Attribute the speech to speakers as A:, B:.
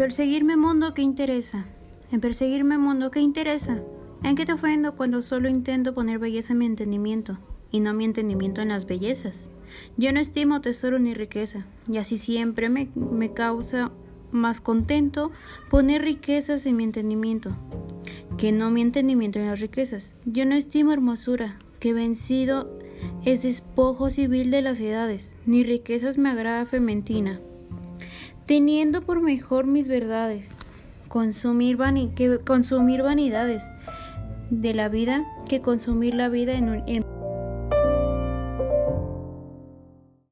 A: perseguirme mundo que interesa. En perseguirme mundo que interesa. ¿En qué te ofendo cuando solo intento poner belleza en mi entendimiento y no mi entendimiento en las bellezas? Yo no estimo tesoro ni riqueza, y así siempre me, me causa más contento poner riquezas en mi entendimiento que no mi entendimiento en las riquezas. Yo no estimo hermosura, que vencido es despojo civil de las edades, ni riquezas me agrada fementina. Teniendo por mejor mis verdades, consumir, que consumir vanidades, de la vida que consumir la vida en, un,